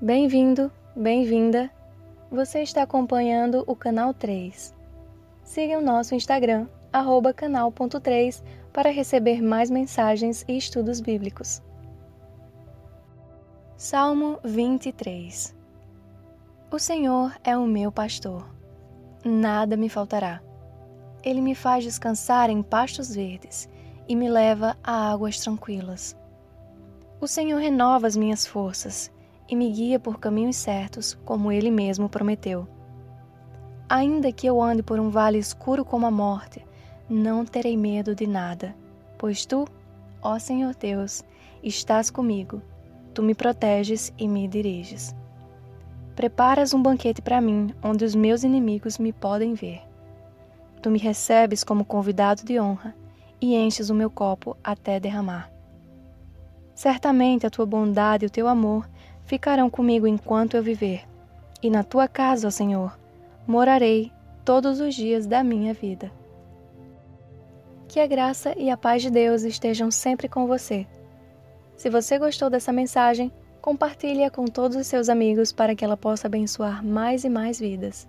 Bem-vindo, bem-vinda. Você está acompanhando o canal 3. Siga o nosso Instagram, canal.3, para receber mais mensagens e estudos bíblicos. Salmo 23 O Senhor é o meu pastor. Nada me faltará. Ele me faz descansar em pastos verdes e me leva a águas tranquilas. O Senhor renova as minhas forças e me guia por caminhos certos, como Ele mesmo prometeu. Ainda que eu ande por um vale escuro como a morte, não terei medo de nada, pois tu, ó Senhor Deus, estás comigo. Tu me proteges e me diriges. Preparas um banquete para mim, onde os meus inimigos me podem ver. Tu me recebes como convidado de honra e enches o meu copo até derramar. Certamente a tua bondade e o teu amor ficarão comigo enquanto eu viver, e na tua casa, ó Senhor, morarei todos os dias da minha vida. Que a graça e a paz de Deus estejam sempre com você. Se você gostou dessa mensagem, compartilhe-a com todos os seus amigos para que ela possa abençoar mais e mais vidas.